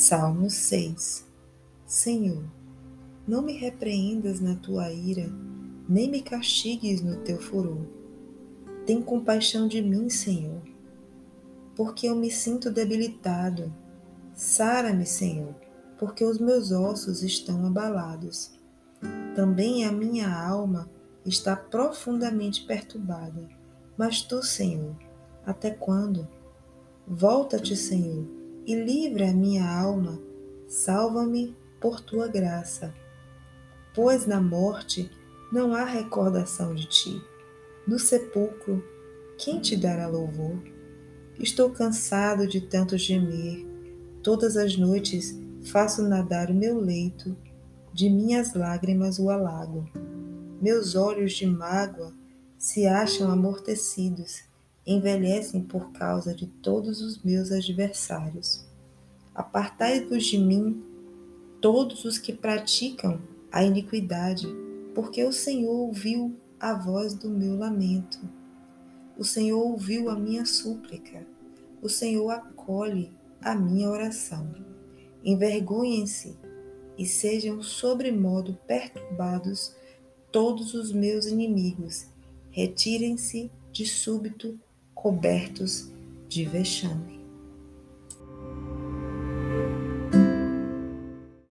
Salmo 6 Senhor, não me repreendas na tua ira, nem me castigues no teu furor. Tem compaixão de mim, Senhor, porque eu me sinto debilitado. Sara-me, Senhor, porque os meus ossos estão abalados. Também a minha alma está profundamente perturbada. Mas tu, Senhor, até quando? Volta-te, Senhor e livre a minha alma, salva-me por tua graça. Pois na morte não há recordação de ti. No sepulcro, quem te dará louvor? Estou cansado de tanto gemer. Todas as noites faço nadar o meu leito, de minhas lágrimas o alago. Meus olhos de mágoa se acham amortecidos envelhecem por causa de todos os meus adversários. Apartai-vos de mim, todos os que praticam a iniquidade, porque o Senhor ouviu a voz do meu lamento. O Senhor ouviu a minha súplica. O Senhor acolhe a minha oração. Envergonhem-se e sejam sobremodo perturbados todos os meus inimigos. Retirem-se de súbito cobertos de vexame.